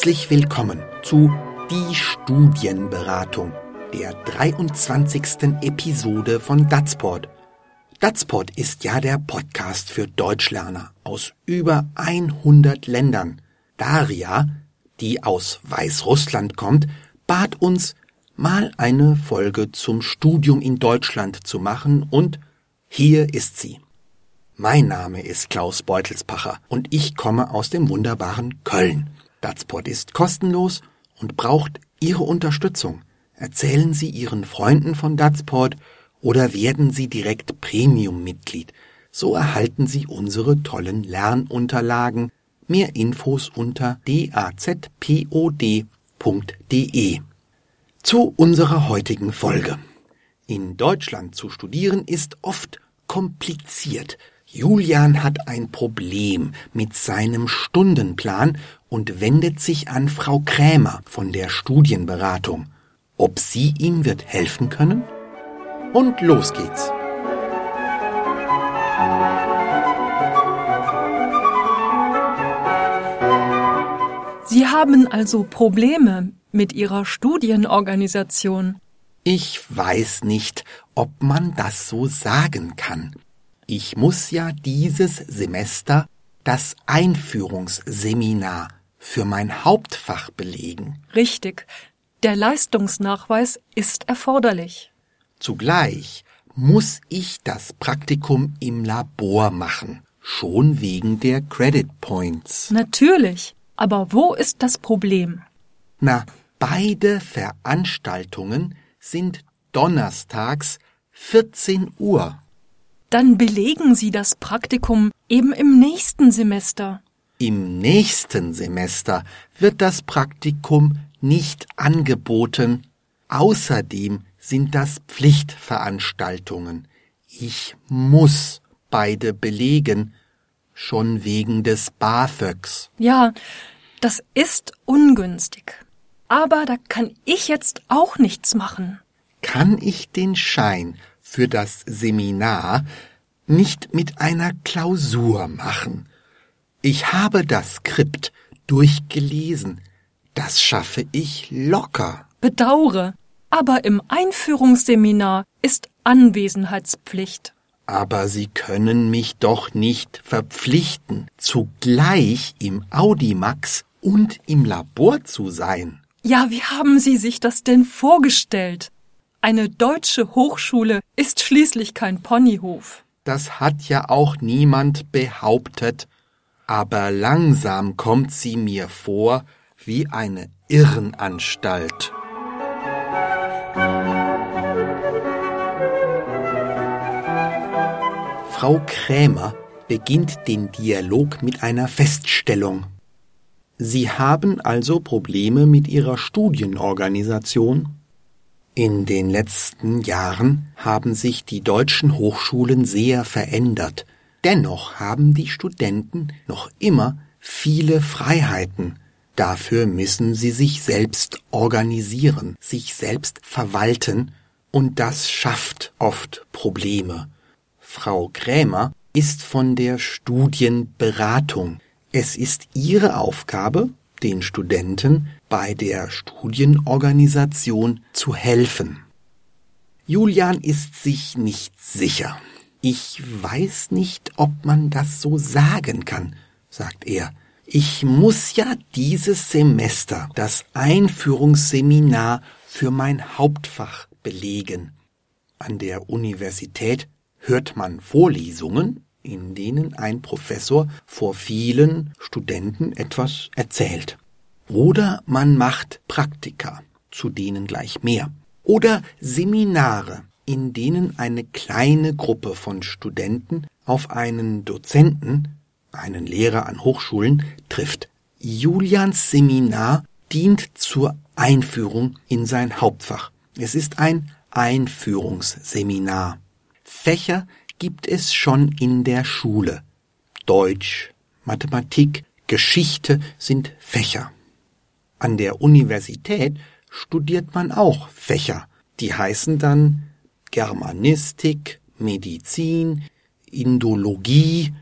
Herzlich willkommen zu Die Studienberatung, der 23. Episode von Datsport. Datsport ist ja der Podcast für Deutschlerner aus über 100 Ländern. Daria, die aus Weißrussland kommt, bat uns, mal eine Folge zum Studium in Deutschland zu machen und hier ist sie. Mein Name ist Klaus Beutelspacher und ich komme aus dem wunderbaren Köln. Datsport ist kostenlos und braucht Ihre Unterstützung. Erzählen Sie Ihren Freunden von Datsport oder werden Sie direkt Premium-Mitglied. So erhalten Sie unsere tollen Lernunterlagen. Mehr Infos unter dazpod.de. Zu unserer heutigen Folge. In Deutschland zu studieren ist oft kompliziert. Julian hat ein Problem mit seinem Stundenplan und wendet sich an Frau Krämer von der Studienberatung. Ob sie ihm wird helfen können? Und los geht's. Sie haben also Probleme mit Ihrer Studienorganisation. Ich weiß nicht, ob man das so sagen kann. Ich muss ja dieses Semester das Einführungsseminar für mein Hauptfach belegen. Richtig. Der Leistungsnachweis ist erforderlich. Zugleich muss ich das Praktikum im Labor machen, schon wegen der Credit Points. Natürlich. Aber wo ist das Problem? Na, beide Veranstaltungen sind donnerstags 14 Uhr. Dann belegen Sie das Praktikum eben im nächsten Semester. Im nächsten Semester wird das Praktikum nicht angeboten. Außerdem sind das Pflichtveranstaltungen. Ich muss beide belegen, schon wegen des BAföGs. Ja, das ist ungünstig. Aber da kann ich jetzt auch nichts machen. Kann ich den Schein für das Seminar nicht mit einer Klausur machen. Ich habe das Skript durchgelesen. Das schaffe ich locker. Bedaure, aber im Einführungsseminar ist Anwesenheitspflicht. Aber Sie können mich doch nicht verpflichten, zugleich im Audimax und im Labor zu sein. Ja, wie haben Sie sich das denn vorgestellt? Eine deutsche Hochschule ist schließlich kein Ponyhof. Das hat ja auch niemand behauptet, aber langsam kommt sie mir vor wie eine Irrenanstalt. Frau Krämer beginnt den Dialog mit einer Feststellung. Sie haben also Probleme mit Ihrer Studienorganisation? In den letzten Jahren haben sich die deutschen Hochschulen sehr verändert. Dennoch haben die Studenten noch immer viele Freiheiten. Dafür müssen sie sich selbst organisieren, sich selbst verwalten, und das schafft oft Probleme. Frau Krämer ist von der Studienberatung. Es ist ihre Aufgabe, den Studenten bei der Studienorganisation zu helfen. Julian ist sich nicht sicher. Ich weiß nicht, ob man das so sagen kann, sagt er. Ich muss ja dieses Semester das Einführungsseminar für mein Hauptfach belegen. An der Universität hört man Vorlesungen, in denen ein Professor vor vielen Studenten etwas erzählt. Oder man macht Praktika, zu denen gleich mehr. Oder Seminare, in denen eine kleine Gruppe von Studenten auf einen Dozenten, einen Lehrer an Hochschulen, trifft. Julians Seminar dient zur Einführung in sein Hauptfach. Es ist ein Einführungsseminar. Fächer gibt es schon in der Schule. Deutsch, Mathematik, Geschichte sind Fächer. An der Universität studiert man auch Fächer. Die heißen dann Germanistik, Medizin, Indologie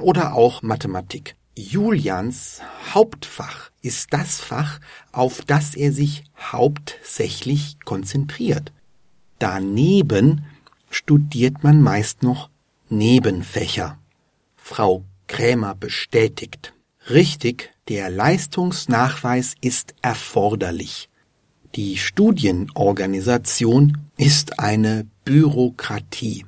oder auch Mathematik. Julians Hauptfach ist das Fach, auf das er sich hauptsächlich konzentriert. Daneben studiert man meist noch Nebenfächer. Frau Krämer bestätigt. Richtig, der Leistungsnachweis ist erforderlich. Die Studienorganisation ist eine Bürokratie.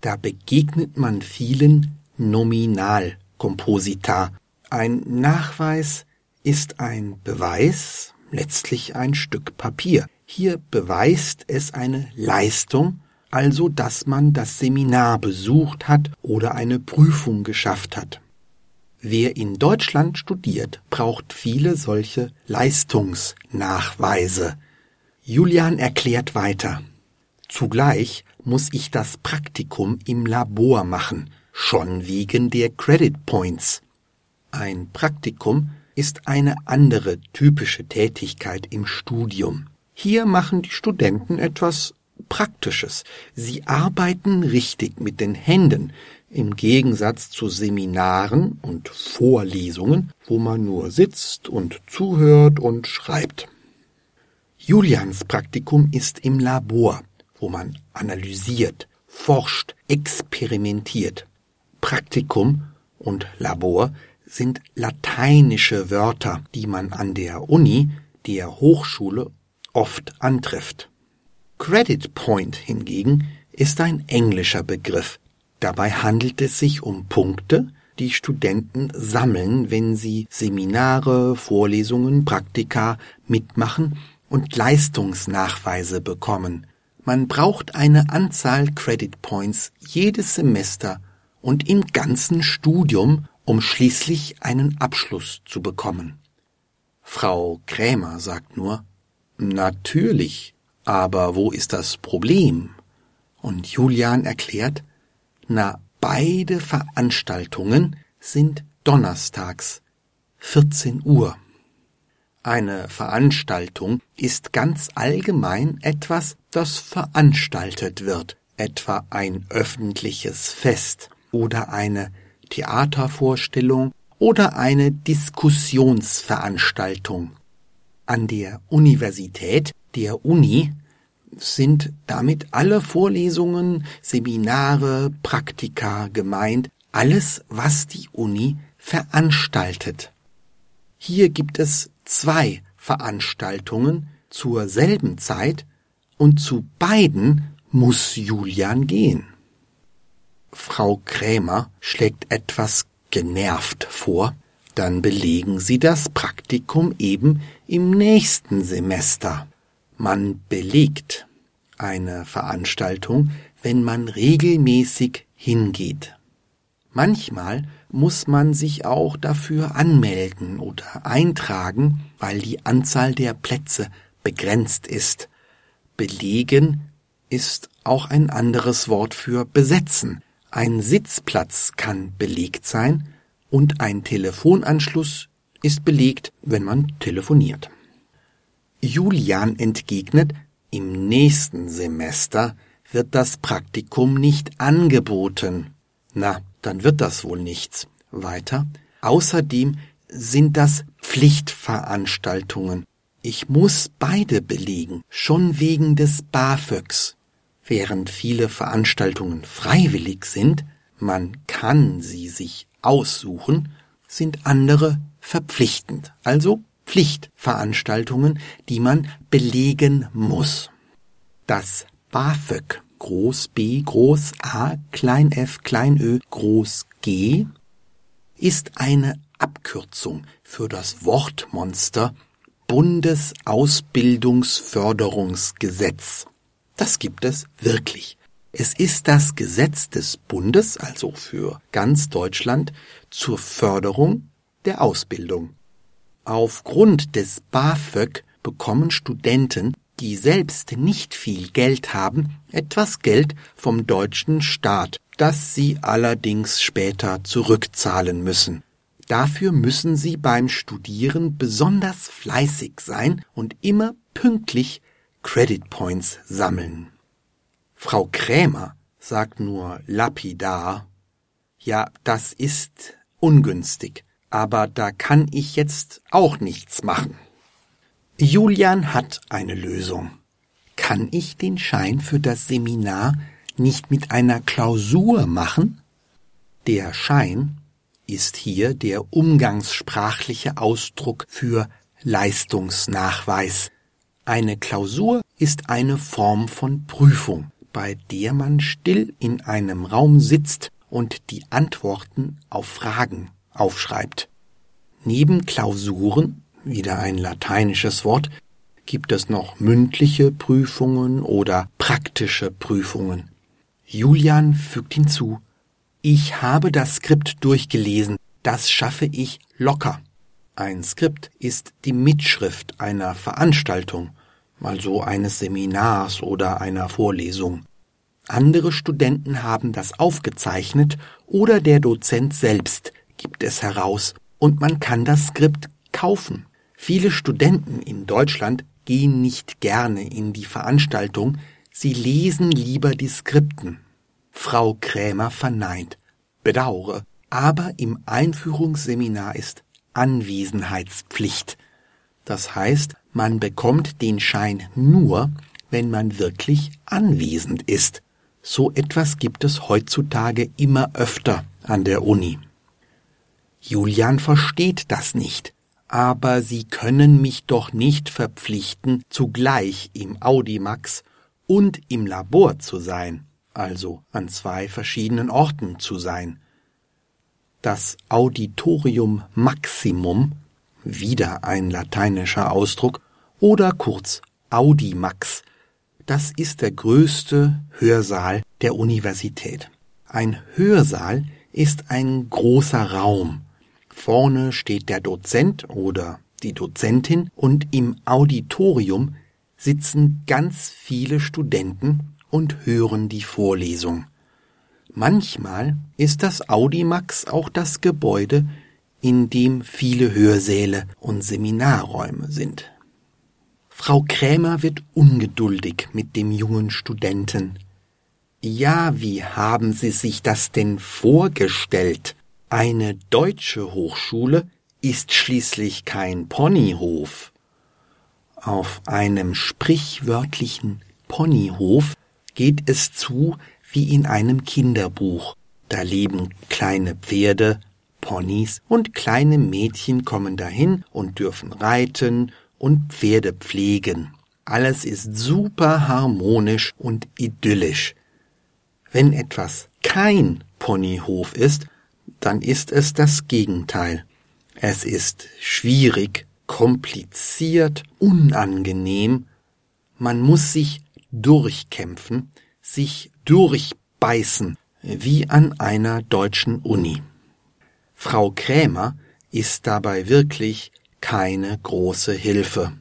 Da begegnet man vielen Nominalkomposita, ein Nachweis ist ein Beweis, letztlich ein Stück Papier. Hier beweist es eine Leistung, also dass man das Seminar besucht hat oder eine Prüfung geschafft hat. Wer in Deutschland studiert, braucht viele solche Leistungsnachweise. Julian erklärt weiter. Zugleich muss ich das Praktikum im Labor machen, schon wegen der Credit Points. Ein Praktikum ist eine andere typische Tätigkeit im Studium. Hier machen die Studenten etwas Praktisches. Sie arbeiten richtig mit den Händen, im Gegensatz zu Seminaren und Vorlesungen, wo man nur sitzt und zuhört und schreibt. Julians Praktikum ist im Labor, wo man analysiert, forscht, experimentiert. Praktikum und Labor sind lateinische Wörter, die man an der Uni, der Hochschule, oft antrifft. Credit Point hingegen ist ein englischer Begriff. Dabei handelt es sich um Punkte, die Studenten sammeln, wenn sie Seminare, Vorlesungen, Praktika mitmachen und Leistungsnachweise bekommen. Man braucht eine Anzahl Credit Points jedes Semester und im ganzen Studium, um schließlich einen Abschluss zu bekommen. Frau Krämer sagt nur, natürlich, aber wo ist das Problem? Und Julian erklärt, na, beide Veranstaltungen sind donnerstags, 14 Uhr. Eine Veranstaltung ist ganz allgemein etwas, das veranstaltet wird, etwa ein öffentliches Fest oder eine Theatervorstellung oder eine Diskussionsveranstaltung. An der Universität, der Uni, sind damit alle Vorlesungen, Seminare, Praktika gemeint, alles, was die Uni veranstaltet. Hier gibt es zwei Veranstaltungen zur selben Zeit und zu beiden muss Julian gehen. Frau Krämer schlägt etwas genervt vor, dann belegen Sie das Praktikum eben im nächsten Semester. Man belegt eine Veranstaltung, wenn man regelmäßig hingeht. Manchmal muss man sich auch dafür anmelden oder eintragen, weil die Anzahl der Plätze begrenzt ist. Belegen ist auch ein anderes Wort für besetzen. Ein Sitzplatz kann belegt sein und ein Telefonanschluss ist belegt, wenn man telefoniert. Julian entgegnet, im nächsten Semester wird das Praktikum nicht angeboten. Na, dann wird das wohl nichts. Weiter. Außerdem sind das Pflichtveranstaltungen. Ich muss beide belegen, schon wegen des BAföGs. Während viele Veranstaltungen freiwillig sind, man kann sie sich aussuchen, sind andere verpflichtend, also Pflichtveranstaltungen, die man belegen muss. Das BAföG Groß B Groß A klein f klein ö Groß G ist eine Abkürzung für das Wortmonster Bundesausbildungsförderungsgesetz. Das gibt es wirklich. Es ist das Gesetz des Bundes, also für ganz Deutschland, zur Förderung der Ausbildung. Aufgrund des BAföG bekommen Studenten, die selbst nicht viel Geld haben, etwas Geld vom deutschen Staat, das sie allerdings später zurückzahlen müssen. Dafür müssen sie beim Studieren besonders fleißig sein und immer pünktlich Credit Points sammeln. Frau Krämer sagt nur lapidar, ja, das ist ungünstig, aber da kann ich jetzt auch nichts machen. Julian hat eine Lösung. Kann ich den Schein für das Seminar nicht mit einer Klausur machen? Der Schein ist hier der umgangssprachliche Ausdruck für Leistungsnachweis. Eine Klausur ist eine Form von Prüfung, bei der man still in einem Raum sitzt und die Antworten auf Fragen aufschreibt. Neben Klausuren, wieder ein lateinisches Wort, gibt es noch mündliche Prüfungen oder praktische Prüfungen. Julian fügt hinzu, ich habe das Skript durchgelesen, das schaffe ich locker. Ein Skript ist die Mitschrift einer Veranstaltung, also eines Seminars oder einer Vorlesung. Andere Studenten haben das aufgezeichnet oder der Dozent selbst gibt es heraus und man kann das Skript kaufen. Viele Studenten in Deutschland gehen nicht gerne in die Veranstaltung, sie lesen lieber die Skripten. Frau Krämer verneint. Bedaure, aber im Einführungsseminar ist Anwesenheitspflicht. Das heißt, man bekommt den Schein nur, wenn man wirklich anwesend ist. So etwas gibt es heutzutage immer öfter an der Uni. Julian versteht das nicht. Aber Sie können mich doch nicht verpflichten, zugleich im Audimax und im Labor zu sein, also an zwei verschiedenen Orten zu sein. Das Auditorium Maximum, wieder ein lateinischer Ausdruck, oder kurz Audimax, das ist der größte Hörsaal der Universität. Ein Hörsaal ist ein großer Raum, Vorne steht der Dozent oder die Dozentin und im Auditorium sitzen ganz viele Studenten und hören die Vorlesung. Manchmal ist das Audimax auch das Gebäude, in dem viele Hörsäle und Seminarräume sind. Frau Krämer wird ungeduldig mit dem jungen Studenten. Ja, wie haben Sie sich das denn vorgestellt? Eine deutsche Hochschule ist schließlich kein Ponyhof. Auf einem sprichwörtlichen Ponyhof geht es zu wie in einem Kinderbuch. Da leben kleine Pferde, Ponys und kleine Mädchen kommen dahin und dürfen reiten und Pferde pflegen. Alles ist super harmonisch und idyllisch. Wenn etwas kein Ponyhof ist, dann ist es das Gegenteil. Es ist schwierig, kompliziert, unangenehm. Man muss sich durchkämpfen, sich durchbeißen, wie an einer deutschen Uni. Frau Krämer ist dabei wirklich keine große Hilfe.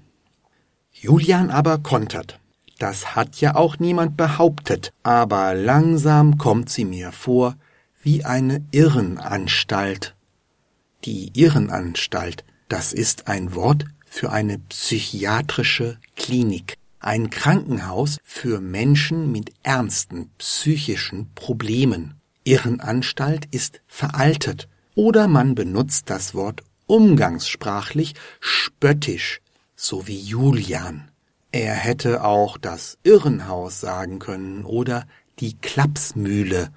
Julian aber kontert. Das hat ja auch niemand behauptet, aber langsam kommt sie mir vor wie eine Irrenanstalt. Die Irrenanstalt, das ist ein Wort für eine psychiatrische Klinik, ein Krankenhaus für Menschen mit ernsten psychischen Problemen. Irrenanstalt ist veraltet oder man benutzt das Wort umgangssprachlich spöttisch, so wie Julian. Er hätte auch das Irrenhaus sagen können oder die Klapsmühle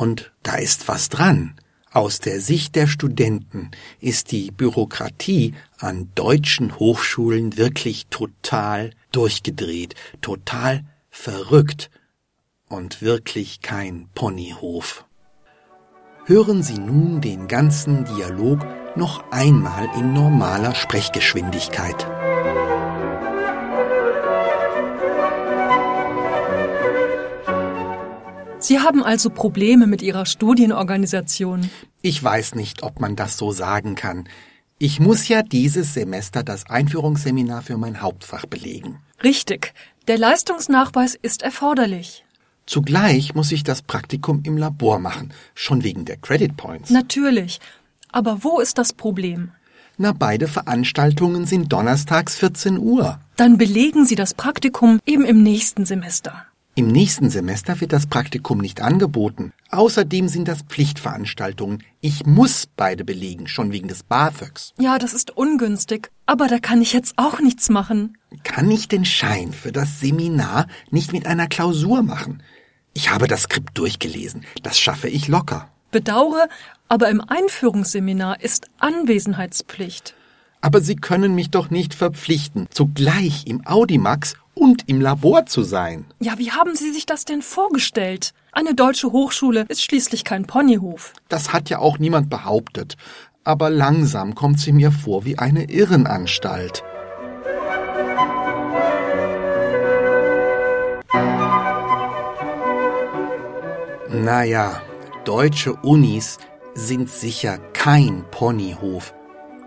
und da ist was dran. Aus der Sicht der Studenten ist die Bürokratie an deutschen Hochschulen wirklich total durchgedreht, total verrückt und wirklich kein Ponyhof. Hören Sie nun den ganzen Dialog noch einmal in normaler Sprechgeschwindigkeit. Sie haben also Probleme mit Ihrer Studienorganisation. Ich weiß nicht, ob man das so sagen kann. Ich muss ja dieses Semester das Einführungsseminar für mein Hauptfach belegen. Richtig. Der Leistungsnachweis ist erforderlich. Zugleich muss ich das Praktikum im Labor machen, schon wegen der Credit Points. Natürlich. Aber wo ist das Problem? Na, beide Veranstaltungen sind donnerstags 14 Uhr. Dann belegen Sie das Praktikum eben im nächsten Semester. Im nächsten Semester wird das Praktikum nicht angeboten. Außerdem sind das Pflichtveranstaltungen. Ich muss beide belegen, schon wegen des BAföGs. Ja, das ist ungünstig. Aber da kann ich jetzt auch nichts machen. Kann ich den Schein für das Seminar nicht mit einer Klausur machen? Ich habe das Skript durchgelesen. Das schaffe ich locker. Bedaure, aber im Einführungsseminar ist Anwesenheitspflicht. Aber Sie können mich doch nicht verpflichten, zugleich im Audimax und im Labor zu sein. Ja, wie haben Sie sich das denn vorgestellt? Eine deutsche Hochschule ist schließlich kein Ponyhof. Das hat ja auch niemand behauptet. Aber langsam kommt sie mir vor wie eine Irrenanstalt. Naja, deutsche Unis sind sicher kein Ponyhof,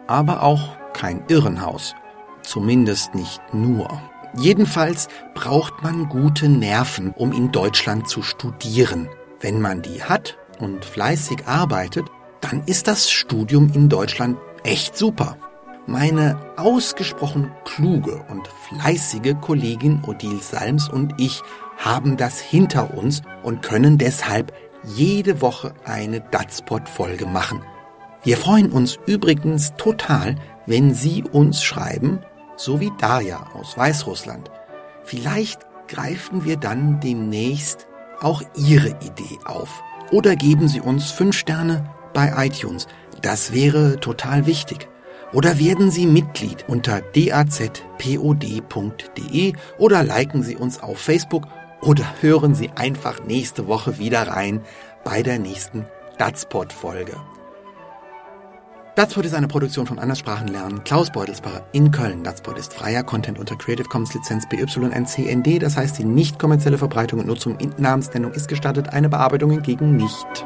aber auch kein Irrenhaus. Zumindest nicht nur. Jedenfalls braucht man gute Nerven, um in Deutschland zu studieren. Wenn man die hat und fleißig arbeitet, dann ist das Studium in Deutschland echt super. Meine ausgesprochen kluge und fleißige Kollegin Odile Salms und ich haben das hinter uns und können deshalb jede Woche eine Datspot-Folge machen. Wir freuen uns übrigens total, wenn Sie uns schreiben, so wie Darja aus Weißrussland. Vielleicht greifen wir dann demnächst auch Ihre Idee auf. Oder geben Sie uns fünf Sterne bei iTunes. Das wäre total wichtig. Oder werden Sie Mitglied unter dazpod.de oder liken Sie uns auf Facebook oder hören Sie einfach nächste Woche wieder rein bei der nächsten Datspot-Folge. Datspot ist eine Produktion von Anderssprachen lernen. Klaus Beutelsbacher in Köln. Datspot ist freier Content unter Creative Commons Lizenz BYNCND. Das heißt, die nicht kommerzielle Verbreitung und Nutzung in Namensnennung ist gestattet, eine Bearbeitung hingegen nicht.